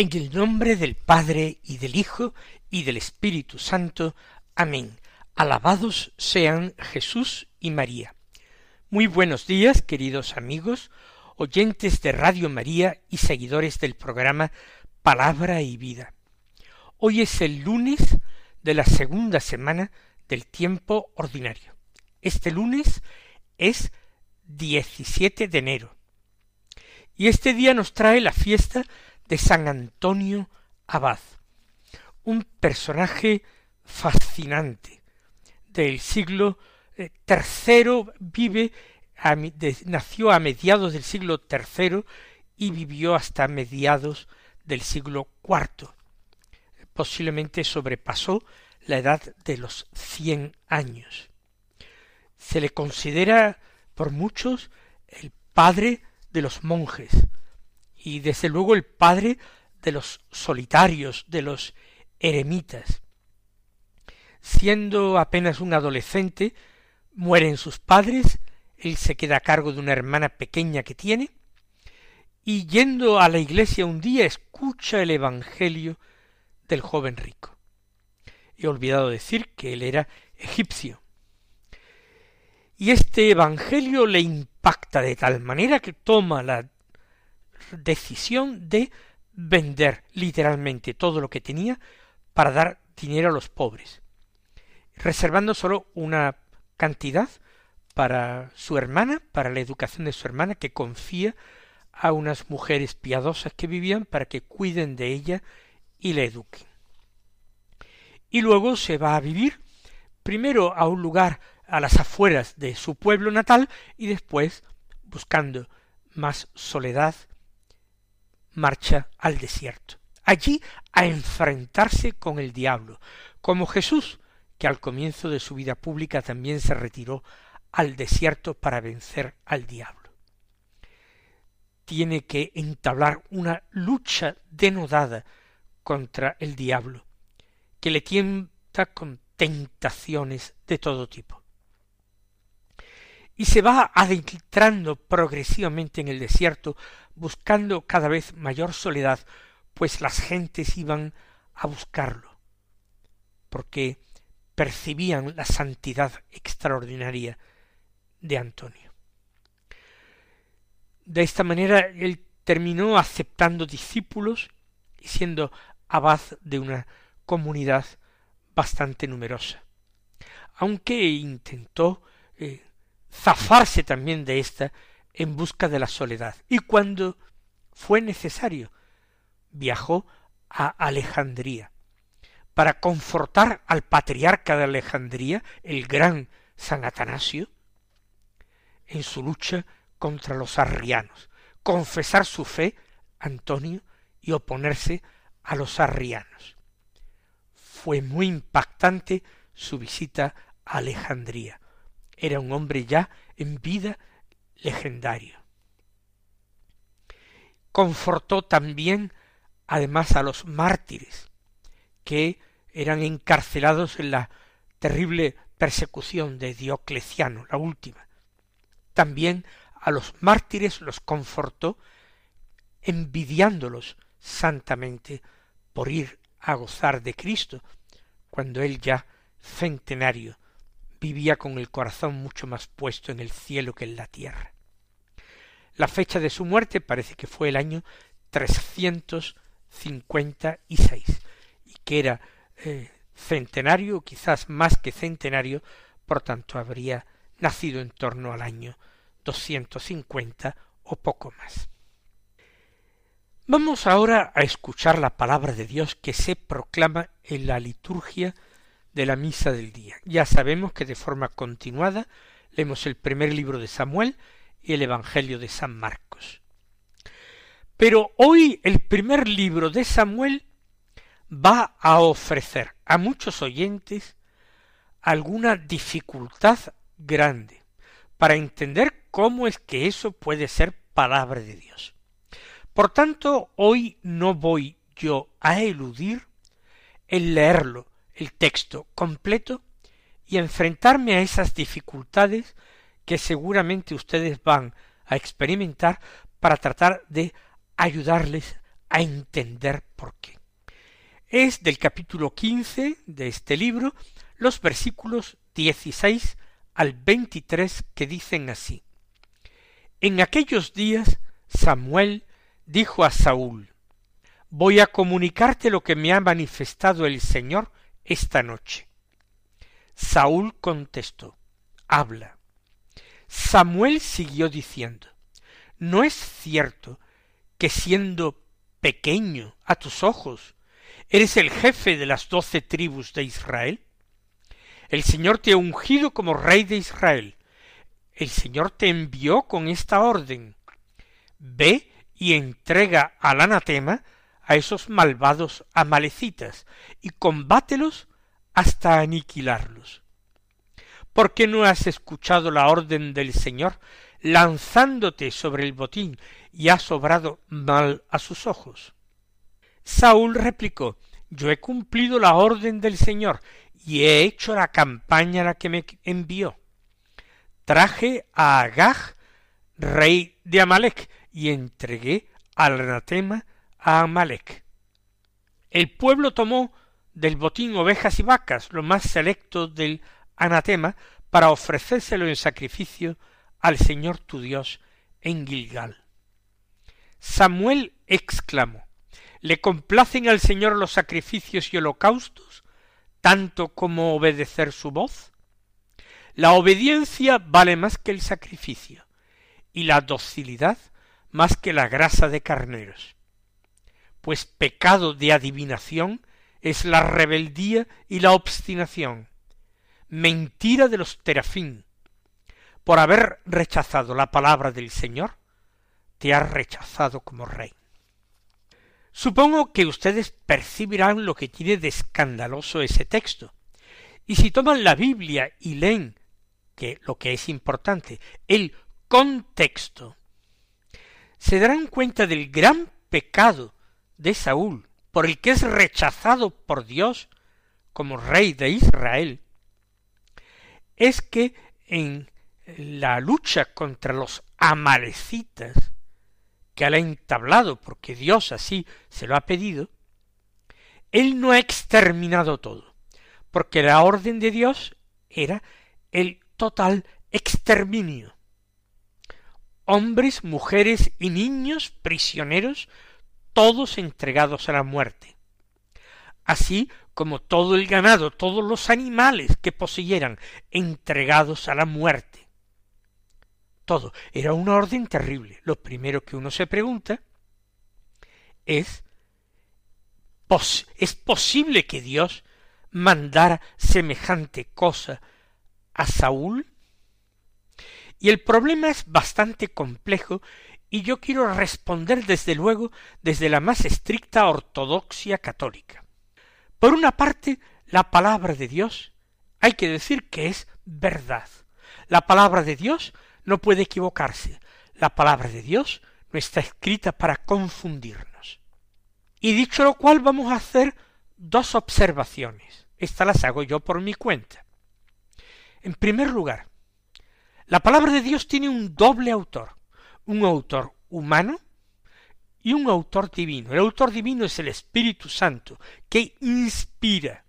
En el nombre del Padre y del Hijo y del Espíritu Santo. Amén. Alabados sean Jesús y María. Muy buenos días, queridos amigos, oyentes de Radio María y seguidores del programa Palabra y Vida. Hoy es el lunes de la segunda semana del tiempo ordinario. Este lunes es 17 de enero. Y este día nos trae la fiesta de San Antonio Abad, un personaje fascinante del siglo III, eh, vive, nació a mediados del siglo III y vivió hasta mediados del siglo IV. Posiblemente sobrepasó la edad de los cien años. Se le considera por muchos el padre de los monjes, y desde luego el padre de los solitarios, de los eremitas. Siendo apenas un adolescente, mueren sus padres, él se queda a cargo de una hermana pequeña que tiene, y yendo a la iglesia un día escucha el Evangelio del joven rico. He olvidado decir que él era egipcio. Y este Evangelio le impacta de tal manera que toma la decisión de vender literalmente todo lo que tenía para dar dinero a los pobres, reservando solo una cantidad para su hermana, para la educación de su hermana, que confía a unas mujeres piadosas que vivían para que cuiden de ella y la eduquen. Y luego se va a vivir primero a un lugar a las afueras de su pueblo natal y después, buscando más soledad marcha al desierto, allí a enfrentarse con el diablo, como Jesús, que al comienzo de su vida pública también se retiró al desierto para vencer al diablo. Tiene que entablar una lucha denodada contra el diablo, que le tienta con tentaciones de todo tipo. Y se va adentrando progresivamente en el desierto buscando cada vez mayor soledad, pues las gentes iban a buscarlo, porque percibían la santidad extraordinaria de Antonio. De esta manera él terminó aceptando discípulos y siendo abad de una comunidad bastante numerosa, aunque intentó eh, zafarse también de esta en busca de la soledad. Y cuando fue necesario, viajó a Alejandría para confortar al patriarca de Alejandría, el gran San Atanasio, en su lucha contra los arrianos, confesar su fe, Antonio, y oponerse a los arrianos. Fue muy impactante su visita a Alejandría. Era un hombre ya en vida legendario. Confortó también además a los mártires que eran encarcelados en la terrible persecución de Diocleciano, la última. También a los mártires los confortó envidiándolos santamente por ir a gozar de Cristo, cuando él ya centenario vivía con el corazón mucho más puesto en el cielo que en la tierra. La fecha de su muerte parece que fue el año trescientos cincuenta y seis, y que era eh, centenario, quizás más que centenario, por tanto habría nacido en torno al año doscientos cincuenta o poco más. Vamos ahora a escuchar la palabra de Dios que se proclama en la liturgia de la misa del día. Ya sabemos que de forma continuada leemos el primer libro de Samuel y el Evangelio de San Marcos. Pero hoy el primer libro de Samuel va a ofrecer a muchos oyentes alguna dificultad grande para entender cómo es que eso puede ser palabra de Dios. Por tanto, hoy no voy yo a eludir el leerlo, el texto completo, y enfrentarme a esas dificultades que seguramente ustedes van a experimentar para tratar de ayudarles a entender por qué. Es del capítulo quince de este libro los versículos dieciséis al veintitrés que dicen así. En aquellos días Samuel dijo a Saúl, Voy a comunicarte lo que me ha manifestado el Señor esta noche. Saúl contestó, Habla. Samuel siguió diciendo, ¿No es cierto que siendo pequeño a tus ojos eres el jefe de las doce tribus de Israel? El Señor te ha ungido como rey de Israel. El Señor te envió con esta orden. Ve y entrega al anatema a esos malvados amalecitas y combátelos hasta aniquilarlos. ¿Por qué no has escuchado la orden del Señor lanzándote sobre el botín y has obrado mal a sus ojos? Saúl replicó Yo he cumplido la orden del Señor y he hecho la campaña a la que me envió. Traje a Agag, rey de Amalek, y entregué al anatema a Amalek. El pueblo tomó del botín ovejas y vacas, lo más selecto del anatema, para ofrecérselo en sacrificio al Señor tu Dios en Gilgal. Samuel exclamó ¿Le complacen al Señor los sacrificios y holocaustos, tanto como obedecer su voz? La obediencia vale más que el sacrificio, y la docilidad más que la grasa de carneros. Pues pecado de adivinación es la rebeldía y la obstinación, mentira de los terafín. Por haber rechazado la palabra del Señor, te ha rechazado como rey. Supongo que ustedes percibirán lo que tiene de escandaloso ese texto. Y si toman la Biblia y leen, que lo que es importante, el contexto se darán cuenta del gran pecado de Saúl, por el que es rechazado por Dios como rey de Israel, es que en la lucha contra los amalecitas que él ha entablado porque Dios así se lo ha pedido, él no ha exterminado todo, porque la orden de Dios era el total exterminio. Hombres, mujeres y niños prisioneros, todos entregados a la muerte, así como todo el ganado, todos los animales que poseyeran, entregados a la muerte. Todo era una orden terrible. Lo primero que uno se pregunta es ¿Es posible que Dios mandara semejante cosa a Saúl? Y el problema es bastante complejo y yo quiero responder desde luego desde la más estricta ortodoxia católica. Por una parte, la palabra de Dios hay que decir que es verdad. La palabra de Dios no puede equivocarse. La palabra de Dios no está escrita para confundirnos. Y dicho lo cual vamos a hacer dos observaciones. Estas las hago yo por mi cuenta. En primer lugar, la palabra de Dios tiene un doble autor, un autor humano y un autor divino. El autor divino es el Espíritu Santo, que inspira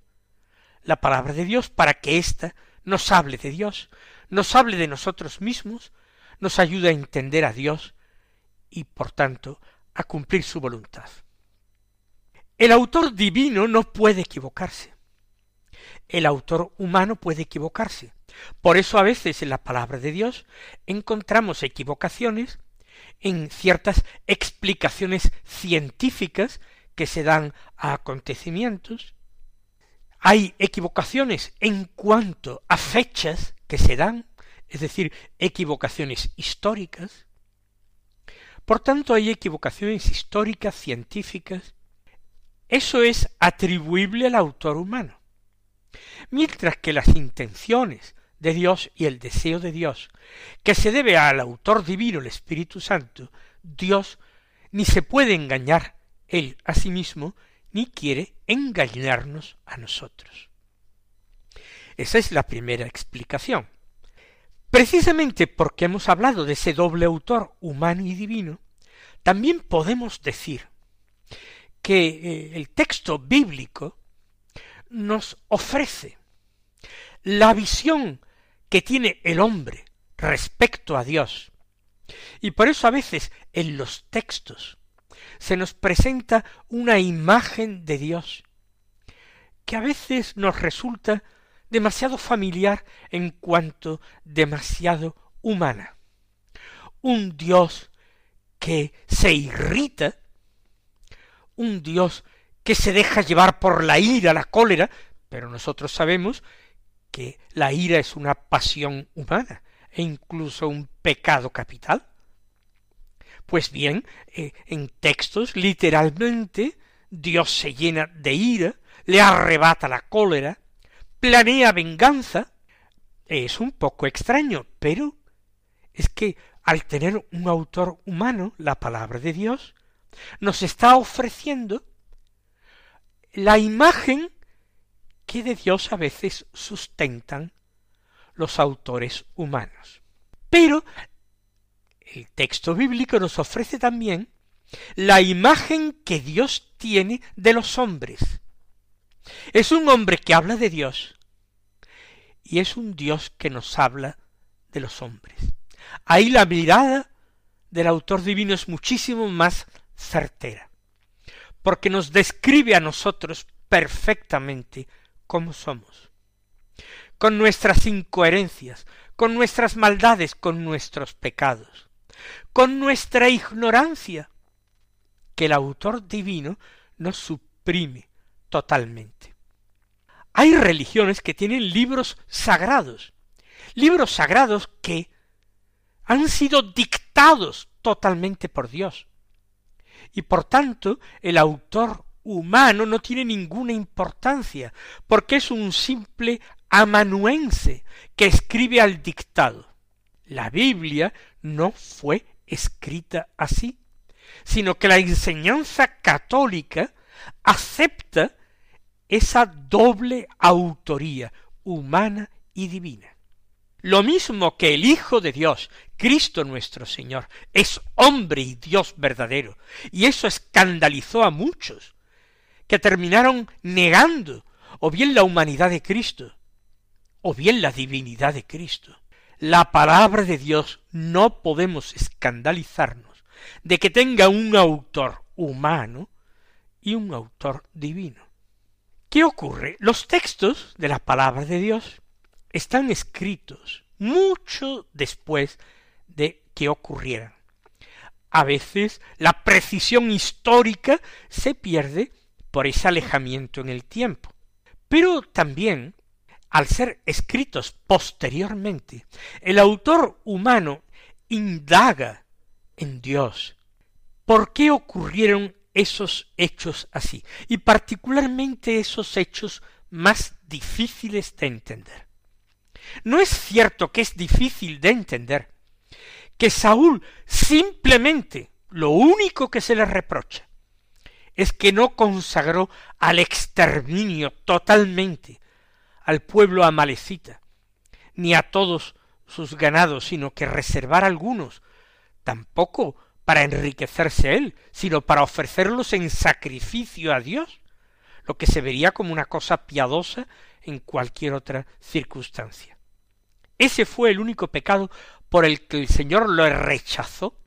la palabra de Dios para que ésta nos hable de Dios, nos hable de nosotros mismos, nos ayude a entender a Dios y, por tanto, a cumplir su voluntad. El autor divino no puede equivocarse. El autor humano puede equivocarse. Por eso a veces en la palabra de Dios encontramos equivocaciones en ciertas explicaciones científicas que se dan a acontecimientos. Hay equivocaciones en cuanto a fechas que se dan, es decir, equivocaciones históricas. Por tanto, hay equivocaciones históricas, científicas, eso es atribuible al autor humano. Mientras que las intenciones de Dios y el deseo de Dios, que se debe al autor divino, el Espíritu Santo, Dios ni se puede engañar él a sí mismo, ni quiere engañarnos a nosotros. Esa es la primera explicación. Precisamente porque hemos hablado de ese doble autor humano y divino, también podemos decir que eh, el texto bíblico nos ofrece la visión que tiene el hombre respecto a Dios. Y por eso a veces en los textos se nos presenta una imagen de Dios que a veces nos resulta demasiado familiar en cuanto demasiado humana. Un Dios que se irrita, un Dios que se deja llevar por la ira, la cólera, pero nosotros sabemos que la ira es una pasión humana e incluso un pecado capital. Pues bien, eh, en textos literalmente Dios se llena de ira, le arrebata la cólera, planea venganza. Es un poco extraño, pero es que al tener un autor humano, la palabra de Dios, nos está ofreciendo la imagen que de Dios a veces sustentan los autores humanos. Pero el texto bíblico nos ofrece también la imagen que Dios tiene de los hombres. Es un hombre que habla de Dios y es un Dios que nos habla de los hombres. Ahí la mirada del autor divino es muchísimo más certera, porque nos describe a nosotros perfectamente como somos, con nuestras incoherencias, con nuestras maldades, con nuestros pecados, con nuestra ignorancia, que el autor divino nos suprime totalmente. Hay religiones que tienen libros sagrados, libros sagrados que han sido dictados totalmente por Dios. Y por tanto, el autor humano no tiene ninguna importancia, porque es un simple amanuense que escribe al dictado. La Biblia no fue escrita así, sino que la enseñanza católica acepta esa doble autoría humana y divina. Lo mismo que el Hijo de Dios, Cristo nuestro Señor, es hombre y Dios verdadero, y eso escandalizó a muchos, que terminaron negando o bien la humanidad de Cristo, o bien la divinidad de Cristo. La palabra de Dios no podemos escandalizarnos de que tenga un autor humano y un autor divino. ¿Qué ocurre? Los textos de la palabra de Dios están escritos mucho después de que ocurrieran. A veces la precisión histórica se pierde por ese alejamiento en el tiempo. Pero también, al ser escritos posteriormente, el autor humano indaga en Dios. ¿Por qué ocurrieron esos hechos así? Y particularmente esos hechos más difíciles de entender. No es cierto que es difícil de entender que Saúl simplemente lo único que se le reprocha es que no consagró al exterminio totalmente al pueblo amalecita, ni a todos sus ganados, sino que reservar algunos, tampoco para enriquecerse él, sino para ofrecerlos en sacrificio a Dios, lo que se vería como una cosa piadosa en cualquier otra circunstancia. Ese fue el único pecado por el que el Señor lo rechazó,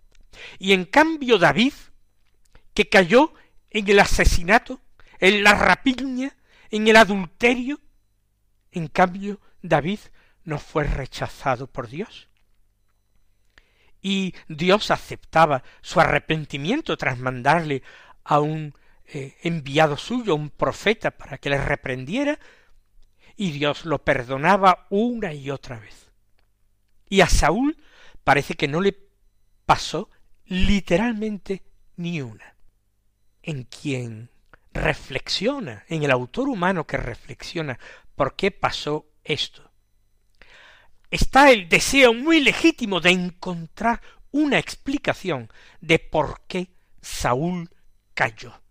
y en cambio David, que cayó en el asesinato, en la rapiña, en el adulterio. En cambio, David no fue rechazado por Dios. Y Dios aceptaba su arrepentimiento tras mandarle a un eh, enviado suyo, un profeta, para que le reprendiera, y Dios lo perdonaba una y otra vez. Y a Saúl parece que no le pasó literalmente ni una en quien reflexiona, en el autor humano que reflexiona por qué pasó esto. Está el deseo muy legítimo de encontrar una explicación de por qué Saúl cayó.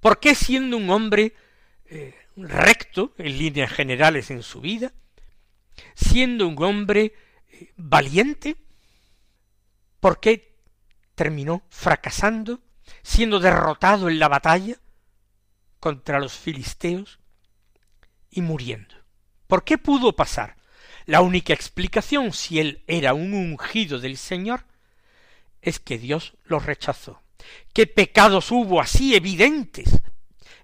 ¿Por qué siendo un hombre eh, recto en líneas generales en su vida, siendo un hombre eh, valiente, ¿por qué terminó fracasando, siendo derrotado en la batalla contra los filisteos y muriendo? ¿Por qué pudo pasar? La única explicación, si él era un ungido del Señor, es que Dios lo rechazó. ¿Qué pecados hubo así evidentes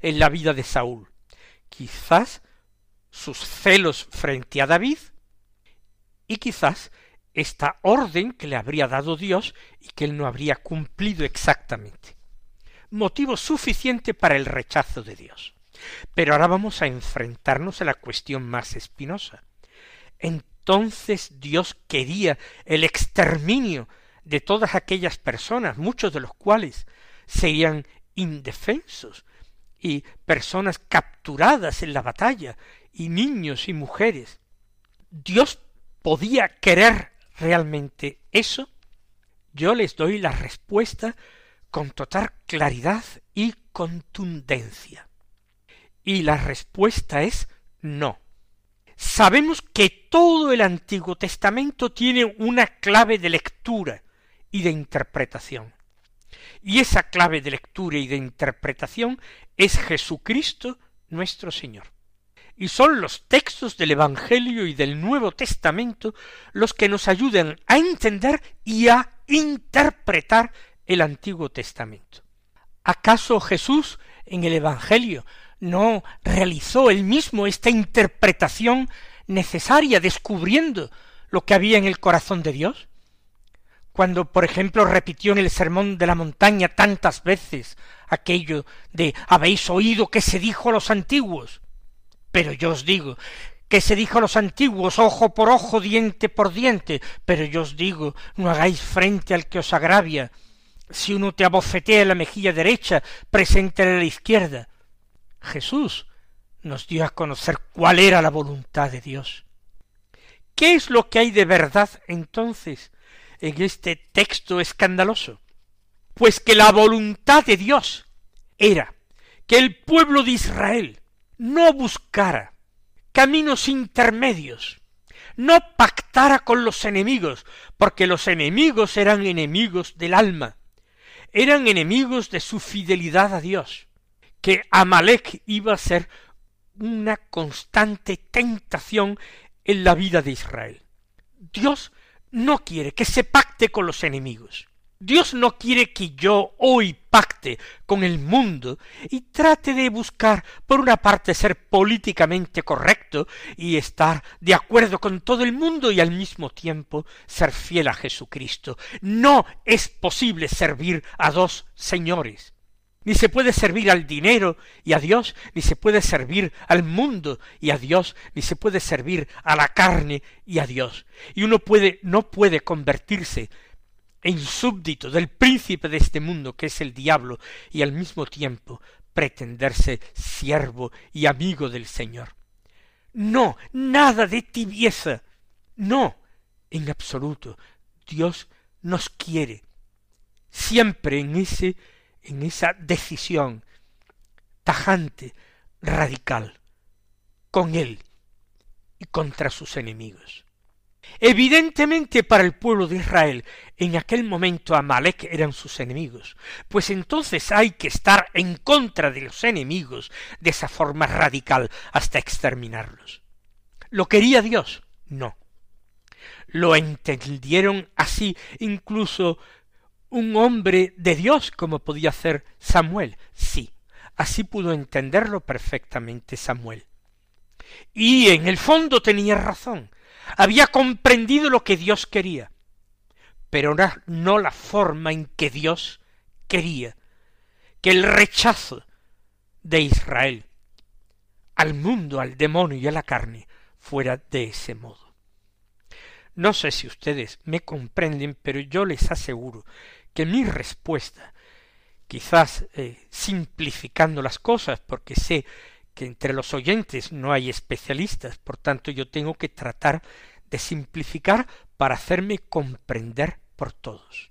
en la vida de Saúl? Quizás sus celos frente a David y quizás esta orden que le habría dado Dios y que él no habría cumplido exactamente. Motivo suficiente para el rechazo de Dios. Pero ahora vamos a enfrentarnos a la cuestión más espinosa. Entonces Dios quería el exterminio de todas aquellas personas, muchos de los cuales serían indefensos, y personas capturadas en la batalla, y niños y mujeres. ¿Dios podía querer realmente eso? Yo les doy la respuesta con total claridad y contundencia. Y la respuesta es no. Sabemos que todo el Antiguo Testamento tiene una clave de lectura y de interpretación. Y esa clave de lectura y de interpretación es Jesucristo nuestro Señor. Y son los textos del Evangelio y del Nuevo Testamento los que nos ayudan a entender y a interpretar el Antiguo Testamento. ¿Acaso Jesús en el Evangelio no realizó él mismo esta interpretación necesaria descubriendo lo que había en el corazón de Dios? Cuando, por ejemplo, repitió en el sermón de la montaña tantas veces aquello de habéis oído que se dijo a los antiguos. Pero yo os digo que se dijo a los antiguos ojo por ojo, diente por diente, pero yo os digo no hagáis frente al que os agravia. Si uno te abofetea la mejilla derecha, preséntale la izquierda. Jesús nos dio a conocer cuál era la voluntad de Dios. ¿Qué es lo que hay de verdad entonces en este texto escandaloso? Pues que la voluntad de Dios era que el pueblo de Israel no buscara caminos intermedios, no pactara con los enemigos, porque los enemigos eran enemigos del alma, eran enemigos de su fidelidad a Dios, que Amalek iba a ser una constante tentación en la vida de Israel. Dios no quiere que se pacte con los enemigos. Dios no quiere que yo hoy pacte con el mundo y trate de buscar, por una parte, ser políticamente correcto y estar de acuerdo con todo el mundo y al mismo tiempo ser fiel a Jesucristo. No es posible servir a dos señores. Ni se puede servir al dinero y a Dios, ni se puede servir al mundo y a Dios, ni se puede servir a la carne y a Dios. Y uno puede, no puede convertirse en súbdito del príncipe de este mundo, que es el diablo, y al mismo tiempo pretenderse siervo y amigo del Señor. No, nada de tibieza. No, en absoluto. Dios nos quiere siempre en ese en esa decisión tajante, radical, con él y contra sus enemigos. Evidentemente para el pueblo de Israel en aquel momento Amalek eran sus enemigos, pues entonces hay que estar en contra de los enemigos de esa forma radical hasta exterminarlos. ¿Lo quería Dios? No. Lo entendieron así incluso un hombre de Dios como podía ser Samuel. Sí, así pudo entenderlo perfectamente Samuel. Y en el fondo tenía razón. Había comprendido lo que Dios quería, pero no la forma en que Dios quería que el rechazo de Israel al mundo, al demonio y a la carne fuera de ese modo. No sé si ustedes me comprenden, pero yo les aseguro que mi respuesta, quizás eh, simplificando las cosas, porque sé que entre los oyentes no hay especialistas, por tanto yo tengo que tratar de simplificar para hacerme comprender por todos.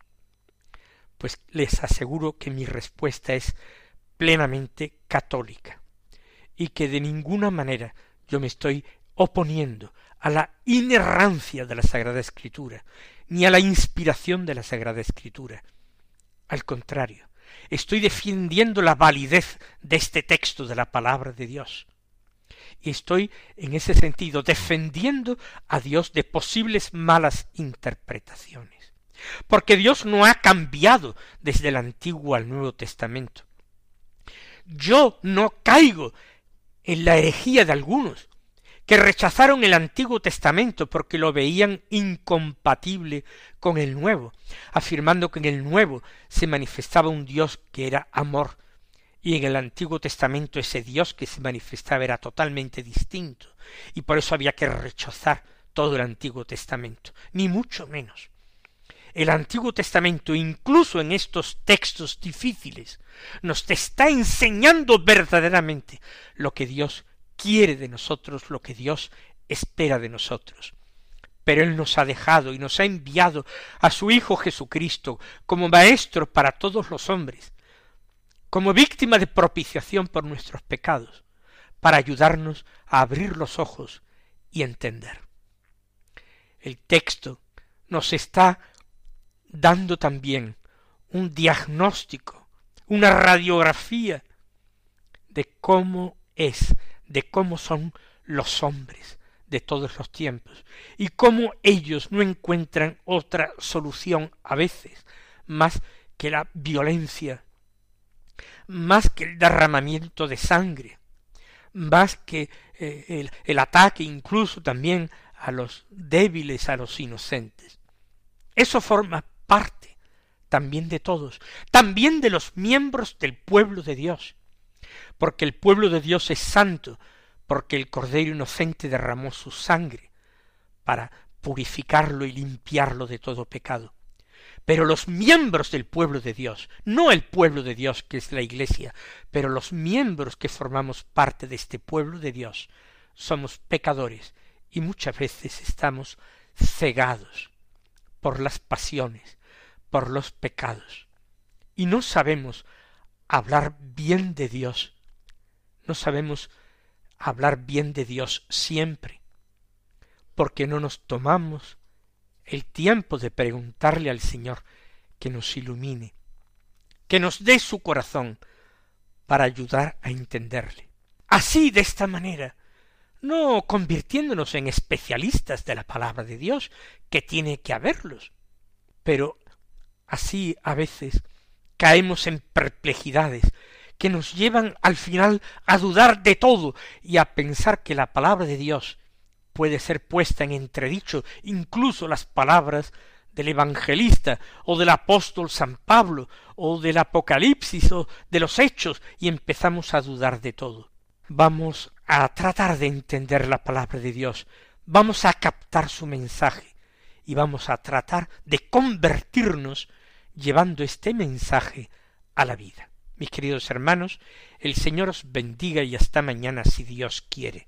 Pues les aseguro que mi respuesta es plenamente católica y que de ninguna manera yo me estoy oponiendo a la inerrancia de la Sagrada Escritura, ni a la inspiración de la Sagrada Escritura. Al contrario, estoy defendiendo la validez de este texto de la palabra de Dios. Y estoy, en ese sentido, defendiendo a Dios de posibles malas interpretaciones. Porque Dios no ha cambiado desde el Antiguo al Nuevo Testamento. Yo no caigo en la herejía de algunos, que rechazaron el Antiguo Testamento porque lo veían incompatible con el Nuevo, afirmando que en el Nuevo se manifestaba un Dios que era amor, y en el Antiguo Testamento ese Dios que se manifestaba era totalmente distinto, y por eso había que rechazar todo el Antiguo Testamento, ni mucho menos. El Antiguo Testamento, incluso en estos textos difíciles, nos está enseñando verdaderamente lo que Dios quiere de nosotros, lo que Dios espera de nosotros. Pero Él nos ha dejado y nos ha enviado a su Hijo Jesucristo como Maestro para todos los hombres, como víctima de propiciación por nuestros pecados, para ayudarnos a abrir los ojos y entender. El texto nos está dando también un diagnóstico, una radiografía de cómo es de cómo son los hombres de todos los tiempos y cómo ellos no encuentran otra solución a veces más que la violencia, más que el derramamiento de sangre, más que eh, el, el ataque incluso también a los débiles, a los inocentes. Eso forma parte también de todos, también de los miembros del pueblo de Dios porque el pueblo de Dios es santo, porque el Cordero inocente derramó su sangre para purificarlo y limpiarlo de todo pecado. Pero los miembros del pueblo de Dios, no el pueblo de Dios que es la Iglesia, pero los miembros que formamos parte de este pueblo de Dios, somos pecadores y muchas veces estamos cegados por las pasiones, por los pecados, y no sabemos hablar bien de Dios. No sabemos hablar bien de Dios siempre, porque no nos tomamos el tiempo de preguntarle al Señor que nos ilumine, que nos dé su corazón para ayudar a entenderle. Así, de esta manera, no convirtiéndonos en especialistas de la palabra de Dios, que tiene que haberlos, pero así a veces caemos en perplejidades que nos llevan al final a dudar de todo y a pensar que la palabra de Dios puede ser puesta en entredicho, incluso las palabras del evangelista o del apóstol San Pablo o del Apocalipsis o de los hechos y empezamos a dudar de todo. Vamos a tratar de entender la palabra de Dios, vamos a captar su mensaje y vamos a tratar de convertirnos llevando este mensaje a la vida. Mis queridos hermanos, el Señor os bendiga y hasta mañana si Dios quiere.